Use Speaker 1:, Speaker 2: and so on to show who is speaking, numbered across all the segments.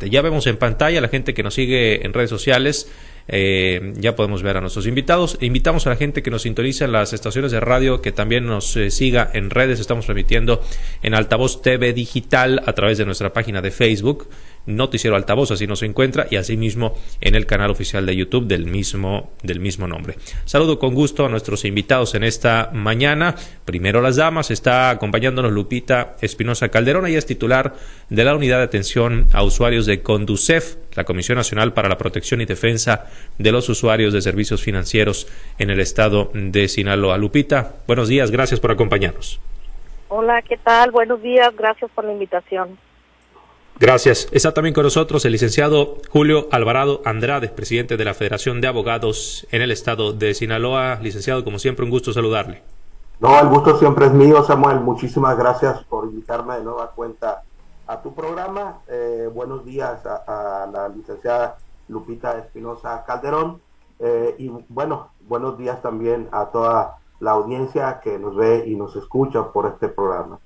Speaker 1: Ya vemos en pantalla la gente que nos sigue en redes sociales. Eh, ya podemos ver a nuestros invitados. Invitamos a la gente que nos sintoniza en las estaciones de radio que también nos eh, siga en redes. Estamos transmitiendo en Altavoz TV Digital a través de nuestra página de Facebook. Noticiero Altavoz, así nos encuentra, y asimismo en el canal oficial de YouTube del mismo, del mismo nombre. Saludo con gusto a nuestros invitados en esta mañana. Primero las damas, está acompañándonos Lupita Espinosa Calderón, ella es titular de la Unidad de Atención a Usuarios de Conducef, la Comisión Nacional para la Protección y Defensa de los Usuarios de Servicios Financieros en el estado de Sinaloa. Lupita, buenos días, gracias por acompañarnos.
Speaker 2: Hola, ¿qué tal? Buenos días, gracias por la invitación.
Speaker 1: Gracias. Está también con nosotros el licenciado Julio Alvarado Andrade, presidente de la Federación de Abogados en el estado de Sinaloa. Licenciado, como siempre, un gusto saludarle.
Speaker 3: No, el gusto siempre es mío, Samuel. Muchísimas gracias por invitarme de nueva cuenta a tu programa. Eh, buenos días a, la licenciada Lupita Espinosa Calderón. Eh, y bueno, buenos días también a toda la audiencia que nos ve y nos escucha por este programa.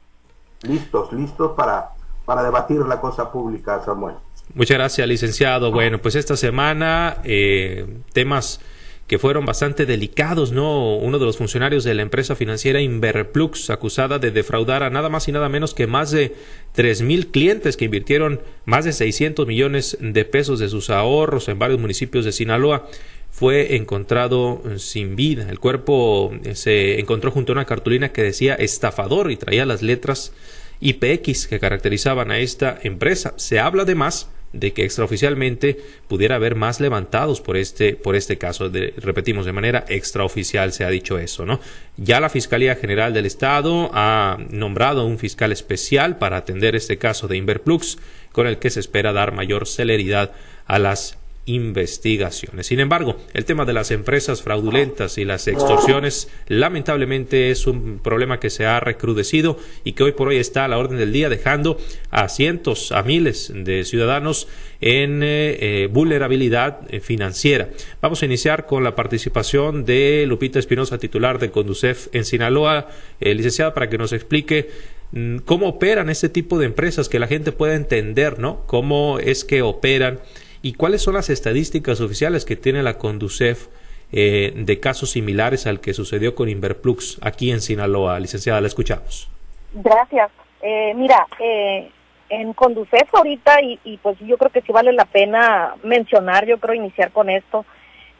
Speaker 3: Listos, listos para para debatir la cosa pública, Samuel.
Speaker 1: Muchas gracias, licenciado. Bueno, pues esta semana eh, temas que fueron bastante delicados, ¿no? Uno de los funcionarios de la empresa financiera Inverplux, acusada de defraudar a nada más y nada menos que más de tres mil clientes que invirtieron más de 600 millones de pesos de sus ahorros en varios municipios de Sinaloa, fue encontrado sin vida. El cuerpo eh, se encontró junto a una cartulina que decía estafador y traía las letras IPX que caracterizaban a esta empresa. Se habla además de que extraoficialmente pudiera haber más levantados por este por este caso de, repetimos de manera extraoficial se ha dicho eso no ya la fiscalía general del estado ha nombrado un fiscal especial para atender este caso de Inverplux con el que se espera dar mayor celeridad a las investigaciones. Sin embargo, el tema de las empresas fraudulentas y las extorsiones lamentablemente es un problema que se ha recrudecido y que hoy por hoy está a la orden del día dejando a cientos, a miles de ciudadanos en eh, eh, vulnerabilidad eh, financiera. Vamos a iniciar con la participación de Lupita Espinosa, titular de Conducef en Sinaloa, licenciada, para que nos explique mm, cómo operan este tipo de empresas, que la gente pueda entender, ¿no? Cómo es que operan ¿Y cuáles son las estadísticas oficiales que tiene la Conducef eh, de casos similares al que sucedió con Inverplux aquí en Sinaloa? Licenciada, la escuchamos.
Speaker 2: Gracias. Eh, mira, eh, en Conducef ahorita, y, pues yo creo que sí vale la pena mencionar, yo creo iniciar con esto,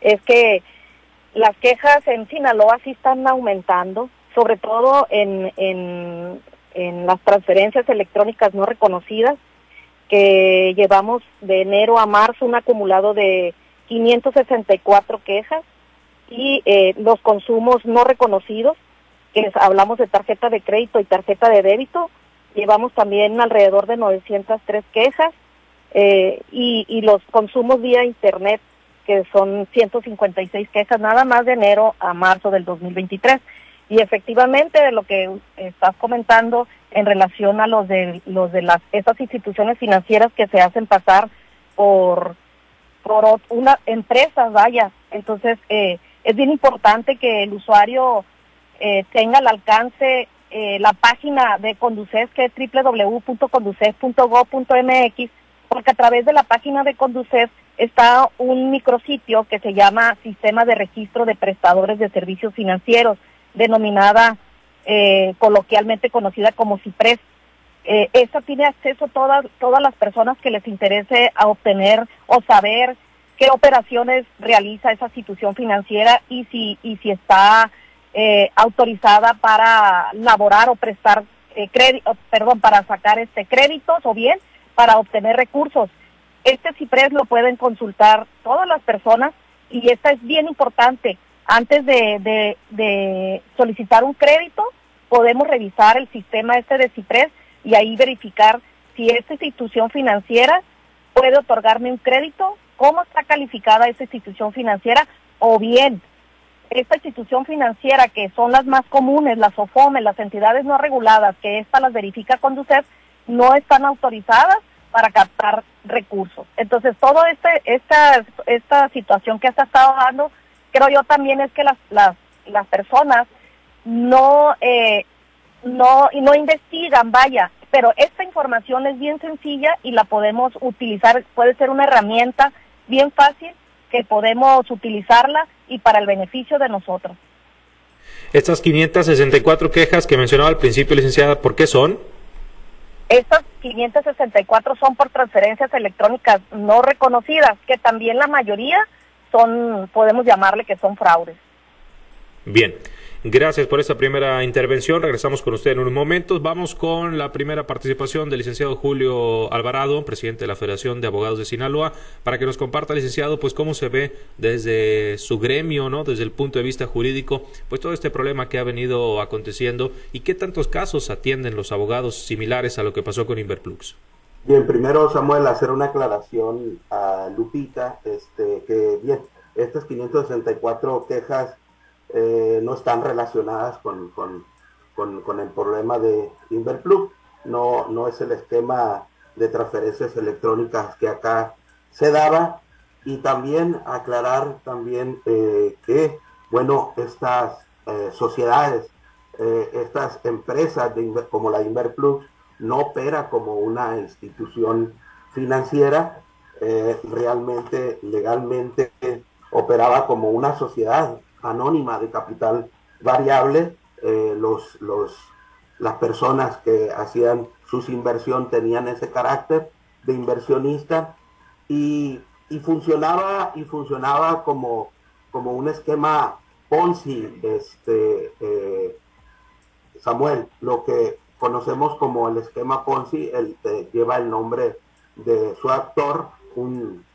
Speaker 2: es que las quejas en Sinaloa sí están aumentando, sobre todo en, en las transferencias electrónicas no reconocidas que llevamos de enero a marzo un acumulado de 564 quejas y eh, los consumos no reconocidos, que hablamos de tarjeta de crédito y tarjeta de débito, llevamos también alrededor de 903 quejas eh, y, y los consumos vía internet, que son 156 quejas nada más de enero a marzo del 2023. Y efectivamente, de lo que estás comentando en relación a los de los de las esas instituciones financieras que se hacen pasar por por una empresa, vaya. Entonces, eh, es bien importante que el usuario eh, tenga al alcance eh, la página de Conducef, que es www.conducef.gov.mx, porque a través de la página de Conducef está un micrositio que se llama Sistema de Registro de Prestadores de Servicios Financieros denominada eh, coloquialmente conocida como CIPRES. Eh, esta tiene acceso a todas, todas las personas que les interese obtener o saber qué operaciones realiza esa institución financiera y si, y si está eh, autorizada para laborar o prestar eh, crédito, perdón, para sacar este créditos o bien para obtener recursos. Este CIPRES lo pueden consultar todas las personas y esta es bien importante antes de, de, solicitar un crédito, podemos revisar el sistema este de CIPRES y ahí verificar si esta institución financiera puede otorgarme un crédito, cómo está calificada esa institución financiera, o bien esta institución financiera, que son las más comunes, las OFOME, las entidades no reguladas, que esta las verifica Conducef, no están autorizadas para captar recursos. Entonces, toda este, esta, esta situación que se ha estado dando creo yo también es que las, las, las personas no, eh, no, no investigan, vaya, pero esta información es bien sencilla y la podemos utilizar, puede ser una herramienta bien fácil que podemos utilizarla y para el beneficio de nosotros.
Speaker 1: Estas 564 quejas que mencionaba al principio, licenciada, ¿por qué son?
Speaker 2: Estas 564 son por transferencias electrónicas no reconocidas, que también la mayoría podemos llamarle que son fraudes.
Speaker 1: Bien. Gracias por esta primera intervención. Regresamos con usted en un momento. Vamos con la primera participación del licenciado Julio Alvarado, presidente de la Federación de Abogados de Sinaloa, para que nos comparta, licenciado, pues cómo se ve desde su gremio, ¿no? Desde el punto de vista jurídico, pues todo este problema que ha venido aconteciendo y qué tantos casos atienden los abogados similares a lo que pasó con Inverplux.
Speaker 3: Bien, primero Samuel, hacer una aclaración a Lupita, este, que bien, estas 564 quejas eh, no están relacionadas con, el problema de Inverplug. No, no es el esquema de transferencias electrónicas que acá se daba. Y también aclarar también eh, que, bueno, estas eh, sociedades, estas empresas de, como la Inverplug, no opera como una institución financiera, realmente legalmente operaba como una sociedad anónima de capital variable. Eh, los, los, las personas que hacían sus inversión tenían ese carácter de inversionista y, funcionaba y funcionaba como, como un esquema Ponzi, este, eh, Samuel, lo que conocemos como el esquema Ponzi, el, eh, lleva el nombre de su actor, un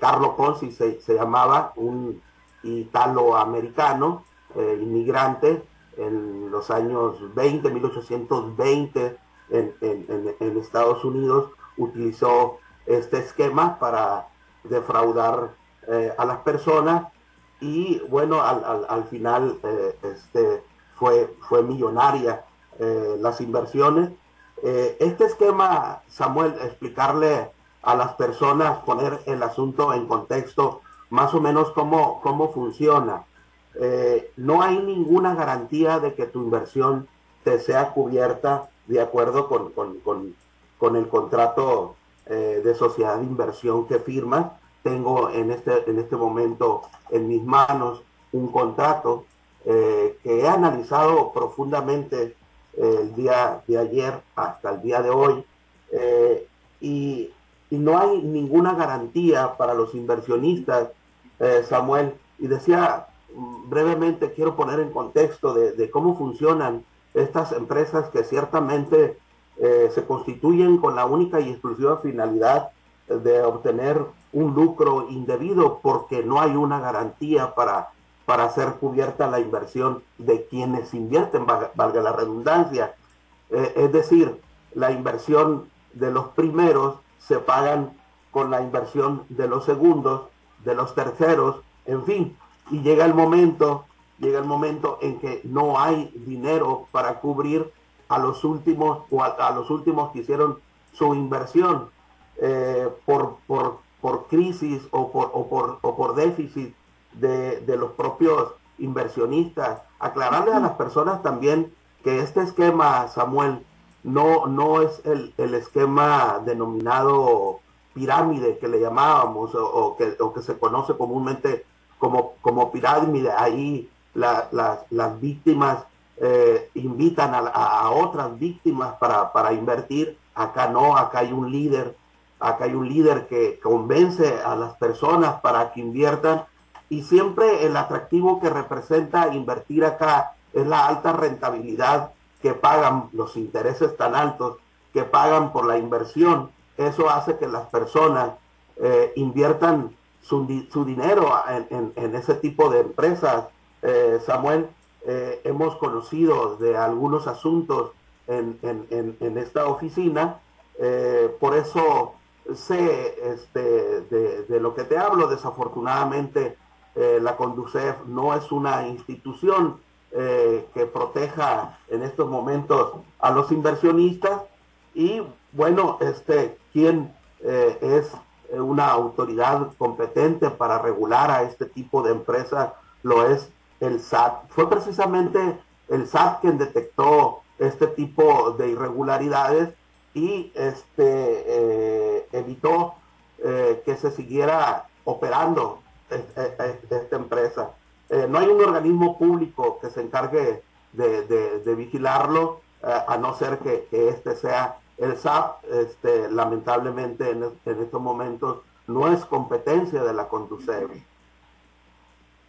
Speaker 3: Carlo Ponzi se, se llamaba, un italoamericano, eh, inmigrante en los años 20, 1820 en, en, Estados Unidos, utilizó este esquema para defraudar eh, a las personas y bueno, al, final eh, este, fue, fue millonaria las inversiones. este esquema, Samuel, explicarle a las personas, poner el asunto en contexto, más o menos cómo, cómo funciona. Eh, no hay ninguna garantía de que tu inversión te sea cubierta de acuerdo con, el contrato eh, de sociedad de inversión que firmas. Tengo en este, en este momento en mis manos un contrato eh, que he analizado profundamente el día de ayer hasta el día de hoy y y no hay ninguna garantía para los inversionistas, eh, Samuel. Y decía mm, brevemente, quiero poner en contexto de, cómo funcionan estas empresas que ciertamente eh, se constituyen con la única y exclusiva finalidad de obtener un lucro indebido porque no hay una garantía para, para ser cubierta la inversión de quienes invierten, valga, la redundancia. Eh, es decir, la inversión de los primeros se pagan con la inversión de los segundos, de los terceros, en fin, y llega el momento, llega el momento en que no hay dinero para cubrir a los últimos o a, los últimos que hicieron su inversión eh, por, por, por, crisis o por, o por, o por déficit de, de los propios inversionistas. Aclararle a las personas también que este esquema, Samuel, no, no es el, esquema denominado pirámide que le llamábamos o, que, que, se conoce comúnmente como, como pirámide. Ahí las víctimas eh, invitan a, otras víctimas para, invertir. Acá no, acá hay un líder, acá hay un líder que convence a las personas para que inviertan y siempre el atractivo que representa invertir acá es la alta rentabilidad que pagan los intereses tan altos que pagan por la inversión, eso hace que las personas eh, inviertan su, dinero en, ese tipo de empresas. Eh, Samuel, eh, hemos conocido de algunos asuntos en, esta oficina, por eso sé este, de, lo que te hablo. Desafortunadamente, la Conducef no es una institución eh, que proteja en estos momentos a los inversionistas y bueno, este, ¿quién eh, es una autoridad competente para regular a este tipo de empresas? Lo es el SAT. Fue precisamente el SAT quien detectó este tipo de irregularidades y este, eh, evitó eh, que se siguiera operando esta empresa. Eh, no hay un organismo público que se encargue de, vigilarlo, a no ser que, este sea el SAP. Este, lamentablemente en, estos momentos no es competencia de la Conducef.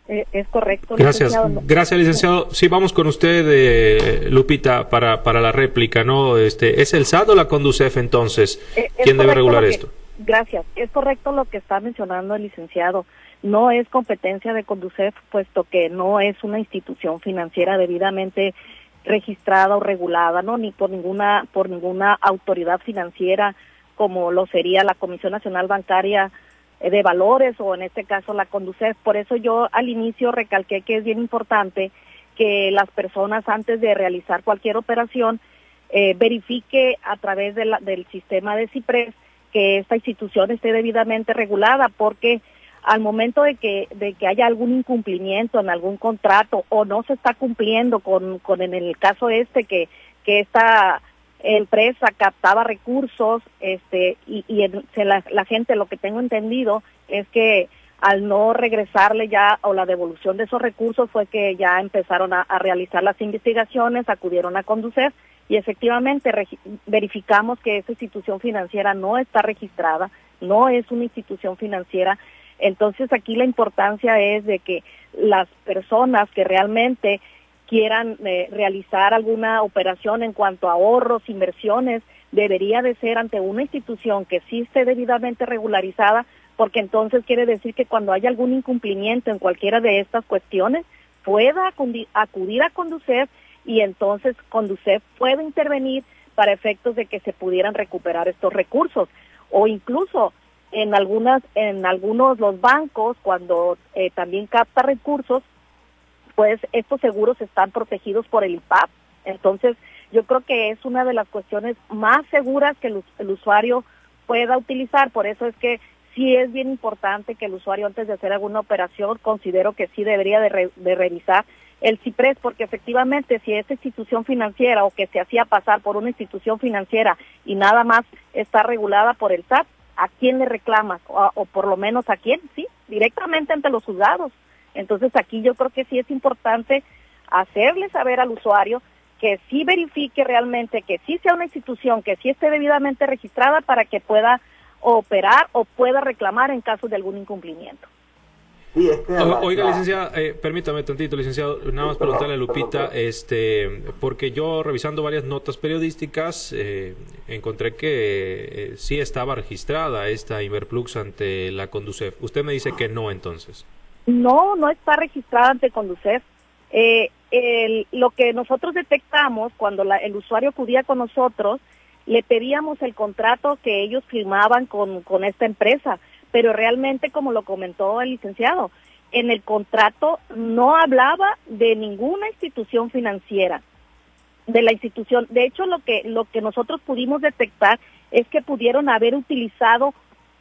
Speaker 2: Eh, es correcto.
Speaker 1: Gracias, gracias licenciado. Sí, vamos con usted, eh, Lupita, para, para la réplica, ¿no? Este, ¿Es el SAT o la Conducef entonces? Eh, ¿Quién debe regular esto?
Speaker 2: Gracias. Es correcto lo que está mencionando el licenciado. No es competencia de Conducef, puesto que no es una institución financiera debidamente registrada o regulada, ¿no? Ni por ninguna, por ninguna autoridad financiera como lo sería la Comisión Nacional Bancaria eh, de valores o en este caso la conducir. Por eso yo al inicio recalqué que es bien importante que las personas antes de realizar cualquier operación eh, verifique a través de del sistema de CIPRES que esta institución esté debidamente regulada porque al momento de que, de que haya algún incumplimiento en algún contrato o no se está cumpliendo con, con en el caso este que, que esta empresa captaba recursos este y, la, gente lo que tengo entendido es que al no regresarle ya o la devolución de esos recursos fue que ya empezaron a, realizar las investigaciones, acudieron a conducir y efectivamente verificamos que esa institución financiera no está registrada, no es una institución financiera. Entonces aquí la importancia es de que las personas que realmente quieran eh, realizar alguna operación en cuanto a ahorros, inversiones, debería de ser ante una institución que sí esté debidamente regularizada, porque entonces quiere decir que cuando haya algún incumplimiento en cualquiera de estas cuestiones, pueda acudir a Conducef y entonces Conducef puede intervenir para efectos de que se pudieran recuperar estos recursos. O incluso en algunas en algunos los bancos cuando eh, también capta recursos pues estos seguros están protegidos por el IPAP. Entonces, yo creo que es una de las cuestiones más seguras que el, usuario pueda utilizar. Por eso es que sí es bien importante que el usuario antes de hacer alguna operación considero que sí debería de, revisar el CIPRES, porque efectivamente si esa institución financiera o que se hacía pasar por una institución financiera y nada más está regulada por el SAT, ¿a quién le reclamas? O, o por lo menos a quién, sí, directamente ante los juzgados. Entonces aquí yo creo que sí es importante hacerle saber al usuario que sí verifique realmente que sí sea una institución, que sí esté debidamente registrada para que pueda operar o pueda reclamar en caso de algún incumplimiento.
Speaker 1: Oiga, licenciada, eh, permítame tantito, licenciado, nada más preguntarle a Lupita, este, porque yo revisando varias notas periodísticas eh, encontré que eh, sí estaba registrada esta Inverplux ante la Conducef. Usted me dice que no, entonces.
Speaker 2: No, no está registrada ante Conducef. Eh, lo que nosotros detectamos cuando el usuario acudía con nosotros, le pedíamos el contrato que ellos firmaban con, con esta empresa, pero realmente, como lo comentó el licenciado, en el contrato no hablaba de ninguna institución financiera, de la institución. De hecho, lo que, lo que nosotros pudimos detectar es que pudieron haber utilizado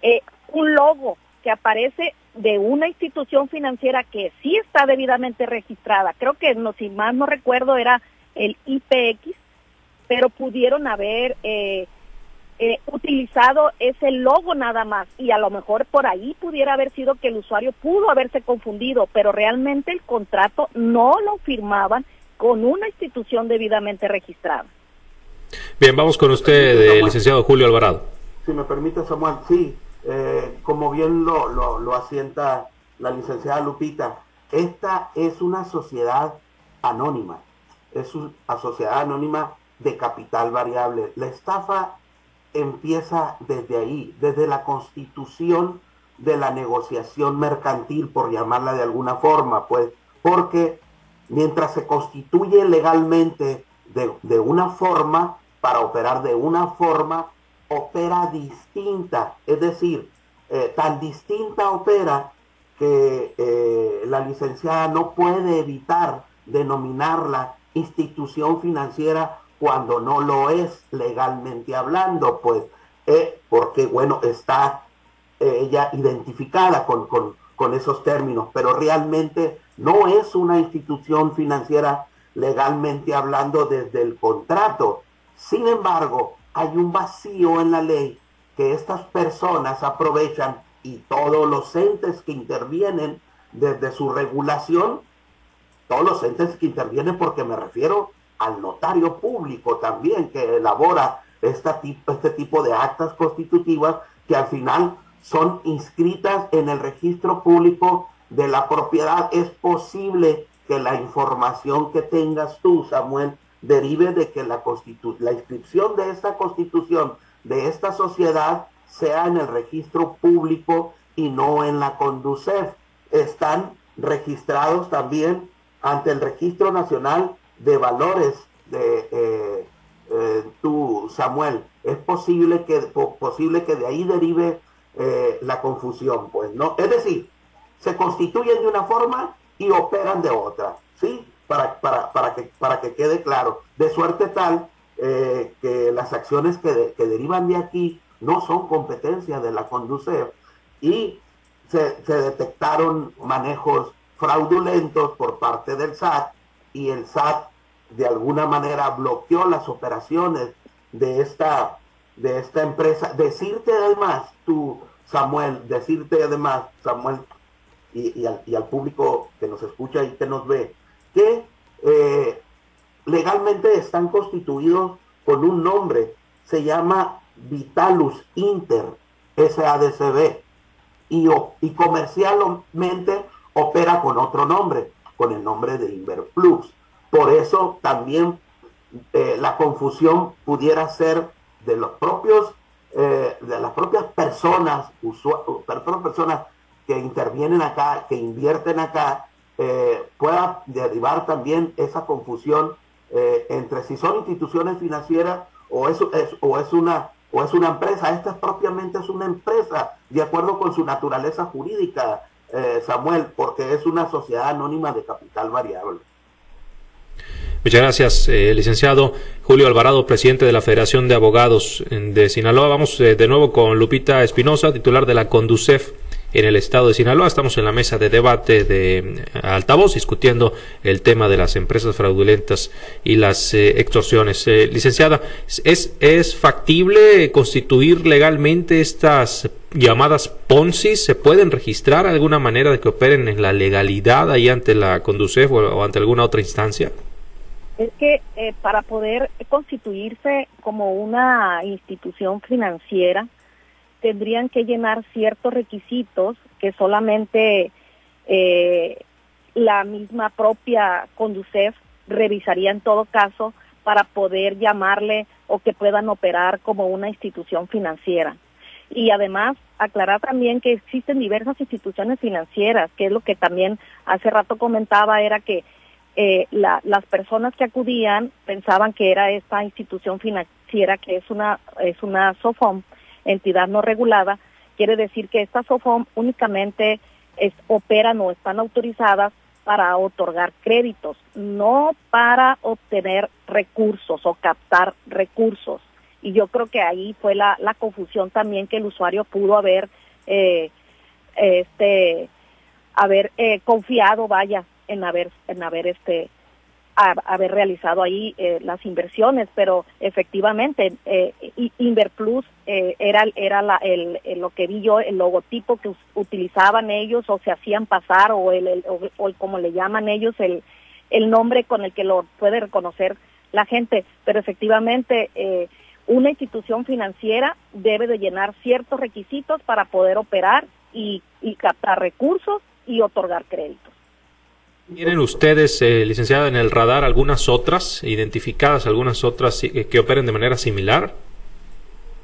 Speaker 2: eh, un logo que aparece de una institución financiera que sí está debidamente registrada. Creo que, no, si más no recuerdo, era el IPX, pero pudieron haber eh, eh, utilizado ese logo nada más y a lo mejor por ahí pudiera haber sido que el usuario pudo haberse confundido, pero realmente el contrato no lo firmaban con una institución debidamente registrada.
Speaker 1: Bien, vamos con usted, licenciado Julio Alvarado.
Speaker 3: Si me permite, Samuel, sí, eh, como bien lo, lo, asienta la licenciada Lupita, esta es una sociedad anónima, es una sociedad anónima de capital variable. La estafa empieza desde ahí, desde la constitución de la negociación mercantil, por llamarla de alguna forma, pues, porque mientras se constituye legalmente de, de una forma, para operar de una forma, opera distinta, es decir, eh, tan distinta opera que eh, la licenciada no puede evitar denominarla institución financiera cuando no lo es legalmente hablando, pues, eh, porque, bueno, está ella identificada con, con, con, esos términos, pero realmente no es una institución financiera legalmente hablando desde el contrato. Sin embargo, hay un vacío en la ley que estas personas aprovechan y todos los entes que intervienen desde su regulación, todos los entes que intervienen porque me refiero al notario público también que elabora esta tipo, este tipo de actas constitutivas que al final son inscritas en el registro público de la propiedad. Es posible que la información que tengas tú, Samuel, derive de que la, la inscripción de esta constitución, de esta sociedad, sea en el registro público y no en la Conducef. Están registrados también ante el Registro Nacional de Valores de eh, eh, tú, Samuel. Es posible que, posible que de ahí derive eh, la confusión, pues, ¿no? Es decir, se constituyen de una forma y operan de otra, ¿sí? Para, para, para, que, para que quede claro. De suerte tal que las acciones que, que derivan de aquí no son competencia de la Conducef y se, detectaron manejos fraudulentos por parte del SAT y el SAT de alguna manera bloqueó las operaciones de esta, de esta empresa. Decirte además, tú, Samuel, decirte además, Samuel, y, al, público que nos escucha y que nos ve, que eh, legalmente están constituidos con un nombre, se llama Vitalus Inter SADCB y, y comercialmente opera con otro nombre, con el nombre de Inverplus. Por eso también eh, la confusión pudiera ser de los propios, eh, de las propias personas, personas que intervienen acá, que invierten acá, eh, pueda derivar también esa confusión entre si son instituciones financieras o es, o es una o es una empresa. Esta es propiamente es una empresa, de acuerdo con su naturaleza jurídica, eh, Samuel, porque es una sociedad anónima de capital variable.
Speaker 1: Muchas gracias, eh, licenciado Julio Alvarado, presidente de la Federación de Abogados de Sinaloa. Vamos eh, de nuevo con Lupita Espinosa, titular de la Conducef en el estado de Sinaloa. Estamos en la mesa de debate de eh, altavoz discutiendo el tema de las empresas fraudulentas y las eh, extorsiones. Eh, licenciada, ¿es, ¿es factible constituir legalmente estas llamadas Ponzi? ¿Se pueden registrar alguna manera de que operen en la legalidad ahí ante la Conducef o, ante alguna otra instancia?
Speaker 2: Es que para poder constituirse como una institución financiera, tendrían que llenar ciertos requisitos que solamente eh, la misma propia Conducef revisaría en todo caso para poder llamarle o que puedan operar como una institución financiera. Y además, aclarar también que existen diversas instituciones financieras, que es lo que también hace rato comentaba, era que eh, las personas que acudían pensaban que era esta institución financiera, que es una, es una SOFOM, entidad no regulada, quiere decir que estas SOFOM únicamente operan o están autorizadas para otorgar créditos, no para obtener recursos o captar recursos. Y yo creo que ahí fue la, confusión también que el usuario pudo haber, eh, este, haber eh, confiado, vaya, en haber, en haber este, haber realizado ahí eh, las inversiones, pero efectivamente eh, Inverplus eh, era era el, lo que vi yo, el logotipo que utilizaban ellos o se hacían pasar o el, o, como le llaman ellos el el nombre con el que lo puede reconocer la gente, pero efectivamente eh, una institución financiera debe de llenar ciertos requisitos para poder operar y captar recursos y otorgar créditos.
Speaker 1: ¿Tienen ustedes, eh, licenciada, en el radar algunas otras, identificadas algunas otras eh, que operen de manera similar?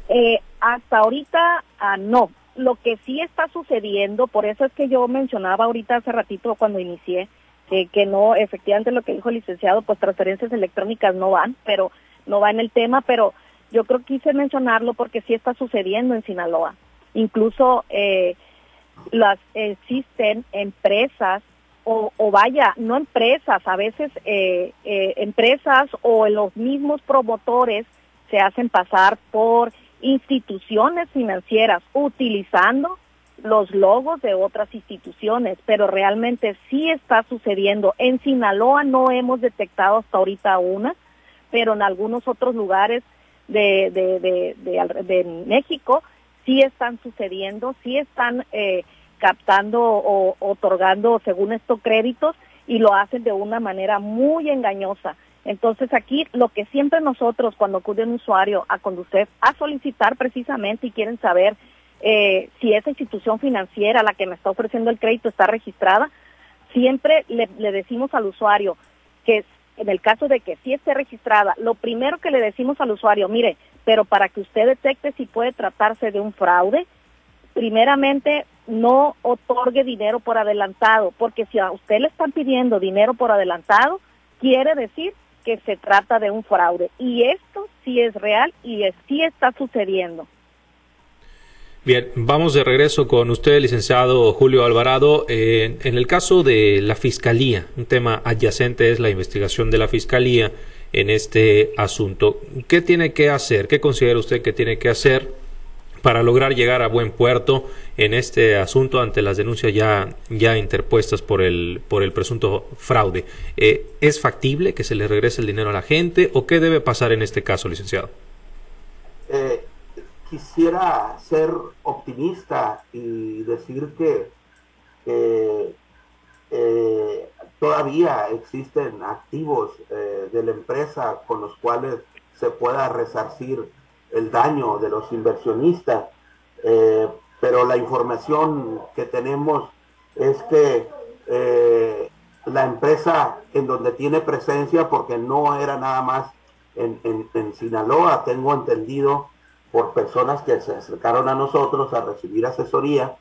Speaker 2: Eh, hasta ahorita ah, no. Lo que sí está sucediendo, por eso es que yo mencionaba ahorita hace ratito cuando inicié, que no, efectivamente lo que dijo el licenciado, pues transferencias electrónicas no van, pero no va en el tema, pero yo creo que quise mencionarlo porque sí está sucediendo en Sinaloa. Incluso eh, las existen empresas o, vaya, no empresas, a veces eh, eh, empresas o los mismos promotores se hacen pasar por instituciones financieras utilizando los logos de otras instituciones, pero realmente sí está sucediendo. En Sinaloa no hemos detectado hasta ahorita una, pero en algunos otros lugares de, de, de, de, México sí están sucediendo, sí están eh, captando o otorgando, según esto, créditos y lo hacen de una manera muy engañosa. Entonces aquí lo que siempre nosotros cuando acude un usuario a conducir a solicitar precisamente y quieren saber eh, si esa institución financiera la que me está ofreciendo el crédito está registrada, siempre le, le decimos al usuario que en el caso de que sí esté registrada, lo primero que le decimos al usuario, mire, pero para que usted detecte si puede tratarse de un fraude, primeramente no otorgue dinero por adelantado, porque si a usted le están pidiendo dinero por adelantado, quiere decir que se trata de un fraude. Y esto sí es real y sí está sucediendo.
Speaker 1: Bien, vamos de regreso con usted, licenciado Julio Alvarado. Eh, en el caso de la Fiscalía, un tema adyacente es la investigación de la Fiscalía en este asunto. ¿Qué tiene que hacer? ¿Qué considera usted que tiene que hacer para lograr llegar a buen puerto en este asunto ante las denuncias ya, ya interpuestas por el, por el presunto fraude? Eh, ¿Es factible que se le regrese el dinero a la gente o qué debe pasar en este caso, licenciado?
Speaker 3: Eh, quisiera ser optimista y decir que eh, todavía existen activos de la empresa con los cuales se pueda resarcir el daño de los inversionistas, eh, pero la información que tenemos es que la empresa en donde tiene presencia, porque no era nada más en, en Sinaloa, tengo entendido, por personas que se acercaron a nosotros a recibir asesoría.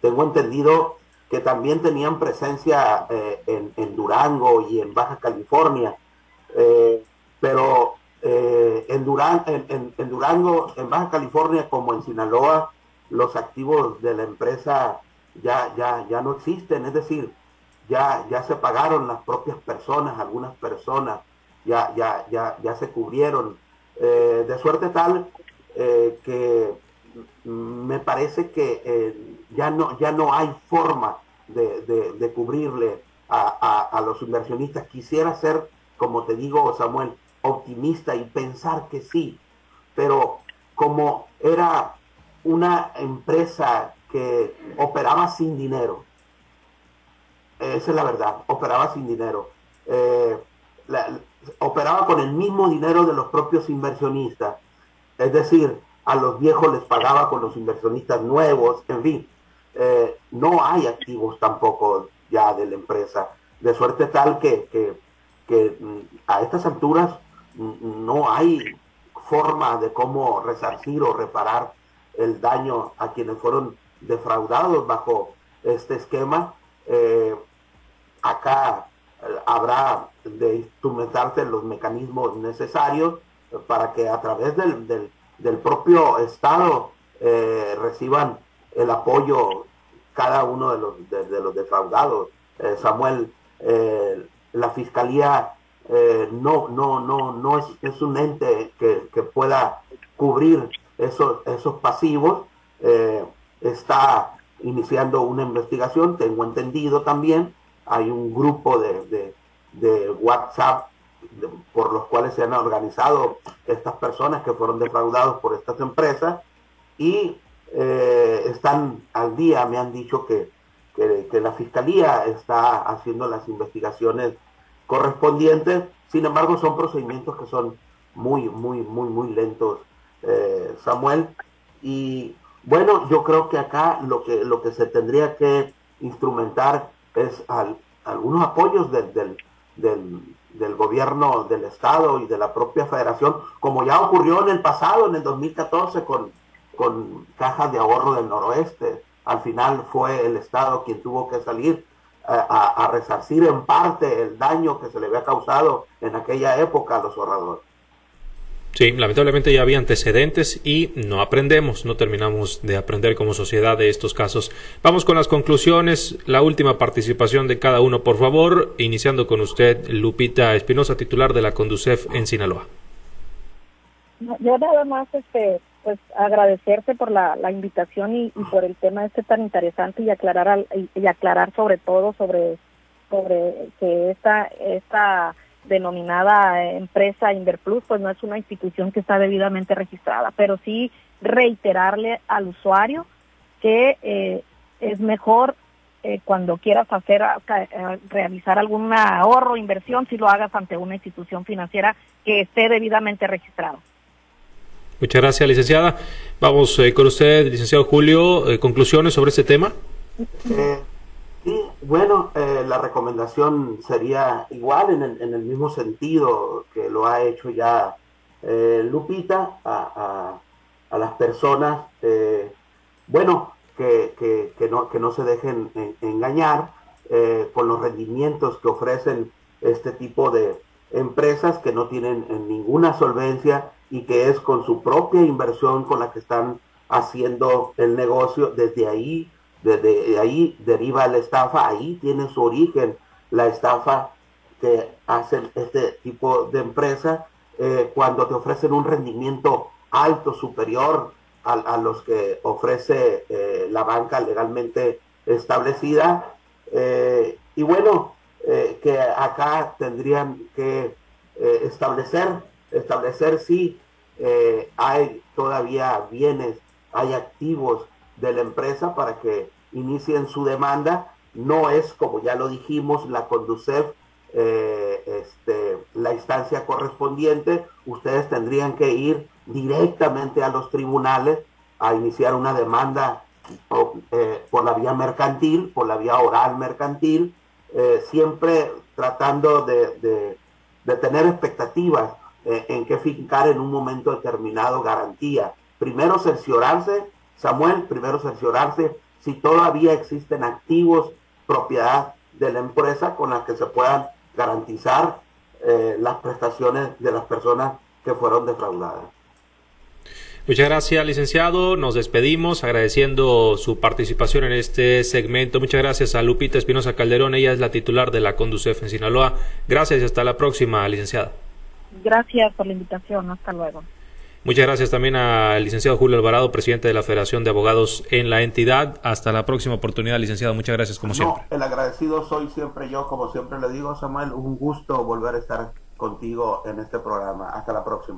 Speaker 3: Tengo entendido que también tenían presencia eh, en, Durango y en Baja California, eh, pero eh, en, Durango, en Baja California como en Sinaloa, los activos de la empresa ya, ya, ya no existen, es decir, ya, ya se pagaron las propias personas, algunas personas ya, ya, ya, ya se cubrieron, de suerte tal eh, que me parece que eh, ya, no, ya no hay forma de, cubrirle a, los inversionistas. Quisiera ser, como te digo, Samuel, optimista y pensar que sí, pero como era una empresa que operaba sin dinero, esa es la verdad, operaba sin dinero. Eh, operaba con el mismo dinero de los propios inversionistas es decir, a los viejos les pagaba con los inversionistas nuevos, en fin, eh, no hay activos tampoco ya de la empresa, de suerte tal que, que, mm, a estas alturas no hay forma de cómo resarcir o reparar el daño a quienes fueron defraudados bajo este esquema. Eh, acá eh, habrá de instrumentarse los mecanismos necesarios para que a través del, del, propio Estado eh, reciban el apoyo cada uno de los, de, los defraudados. Samuel, la Fiscalía no, no, no, no es, es un ente que, que, pueda cubrir esos, esos pasivos. está iniciando una investigación, tengo entendido también, hay un grupo de, de, de WhatsApp por los cuales se han organizado estas personas que fueron defraudados por estas empresas y eh, están al día, me han dicho que, que, la Fiscalía está haciendo las investigaciones correspondientes, sin embargo son procedimientos que son muy, muy, muy, muy lentos, eh, Samuel. Y bueno, yo creo que acá lo que, lo que se tendría que instrumentar es algunos apoyos del, del, del gobierno del Estado y de la propia federación, como ya ocurrió en el pasado, en el 2014, con, con cajas de ahorro del noroeste. Al final fue el Estado quien tuvo que salir a, a, resarcir en parte el daño que se le había causado en aquella época a los ahorradores.
Speaker 1: Sí, lamentablemente ya había antecedentes y no aprendemos, no terminamos de aprender como sociedad de estos casos. Vamos con las conclusiones, la última participación de cada uno, por favor, iniciando con usted, Lupita Espinosa, titular de la Conducef en Sinaloa.
Speaker 2: Yo nada más este, pues agradecerte por la, invitación y, por el tema este tan interesante y aclarar y, aclarar sobre todo sobre sobre que esta esta denominada empresa Inverplus pues no es una institución que está debidamente registrada, pero sí reiterarle al usuario que eh, es mejor eh, cuando quieras hacer realizar algún ahorro inversión si lo hagas ante una institución financiera que esté debidamente registrada.
Speaker 1: Muchas gracias, licenciada. Vamos con usted, licenciado Julio. ¿Conclusiones sobre este tema?
Speaker 3: sí, bueno, la recomendación sería igual en el, en el, mismo sentido que lo ha hecho ya Lupita a, a, las personas. bueno, que, que, no, que no se dejen engañar eh, con los rendimientos que ofrecen este tipo de empresas que no tienen eh, ninguna solvencia y que es con su propia inversión con la que están haciendo el negocio. Desde ahí, desde ahí deriva la estafa, ahí tiene su origen la estafa que hacen este tipo de empresa eh, cuando te ofrecen un rendimiento alto, superior a, los que ofrece eh, la banca legalmente establecida. Eh, y bueno, que acá tendrían que establecer, establecer si hay todavía bienes, hay activos de la empresa para que inicien su demanda. No es, como ya lo dijimos, la Conducef este, la instancia correspondiente, ustedes tendrían que ir directamente a los tribunales a iniciar una demanda eh, por la vía mercantil, por la vía oral mercantil, eh, siempre tratando de, tener expectativas eh, en que fincar en un momento determinado garantía. Primero cerciorarse, Samuel, primero cerciorarse si todavía existen activos, propiedad de la empresa con las que se puedan garantizar las prestaciones de las personas que fueron defraudadas.
Speaker 1: Muchas gracias, licenciado. Nos despedimos agradeciendo su participación en este segmento. Muchas gracias a Lupita Espinosa Calderón. Ella es la titular de la Conducef en Sinaloa. Gracias y hasta la próxima, licenciada.
Speaker 2: Gracias por la invitación. Hasta luego.
Speaker 1: Muchas gracias también al licenciado Julio Alvarado, presidente de la Federación de Abogados en la entidad. Hasta la próxima oportunidad, licenciado. Muchas gracias, como siempre.
Speaker 3: El agradecido soy siempre yo, como siempre le digo, Samuel. Un gusto volver a estar contigo en este programa. Hasta la próxima.